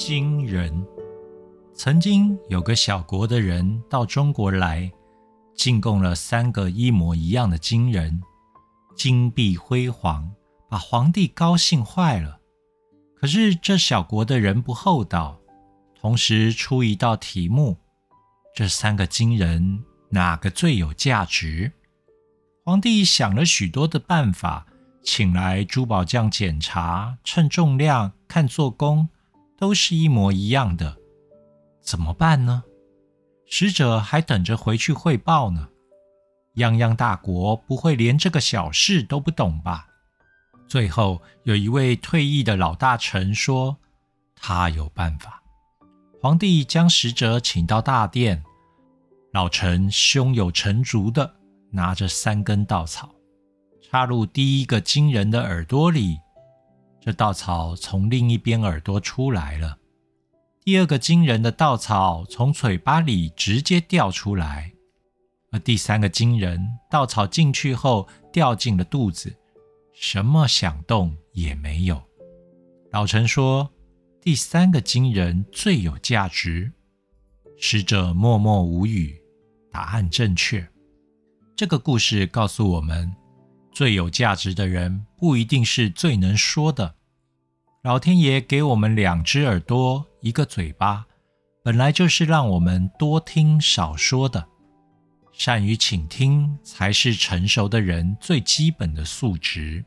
金人。曾经有个小国的人到中国来，进贡了三个一模一样的金人，金碧辉煌，把皇帝高兴坏了。可是这小国的人不厚道，同时出一道题目：这三个金人哪个最有价值？皇帝想了许多的办法，请来珠宝匠检查，称重量、看做工，都是一模一样的。怎么办呢？使者还等着回去汇报呢。泱泱大国不会连这个小事都不懂吧？最后有一位退役的老大臣说：“他有办法。”皇帝将使者请到大殿，老臣胸有成竹的。拿着三根稻草，插入第一个金人的耳朵里，这稻草从另一边耳朵出来了。第二个金人的稻草从嘴巴里直接掉出来，而第三个金人稻草进去后掉进了肚子，什么响动也没有。老陈说，第三个金人最有价值。使者默默无语，答案正确。这个故事告诉我们，最有价值的人不一定是最能说的。老天爷给我们两只耳朵，一个嘴巴，本来就是让我们多听少说的。善于倾听才是成熟的人最基本的素质。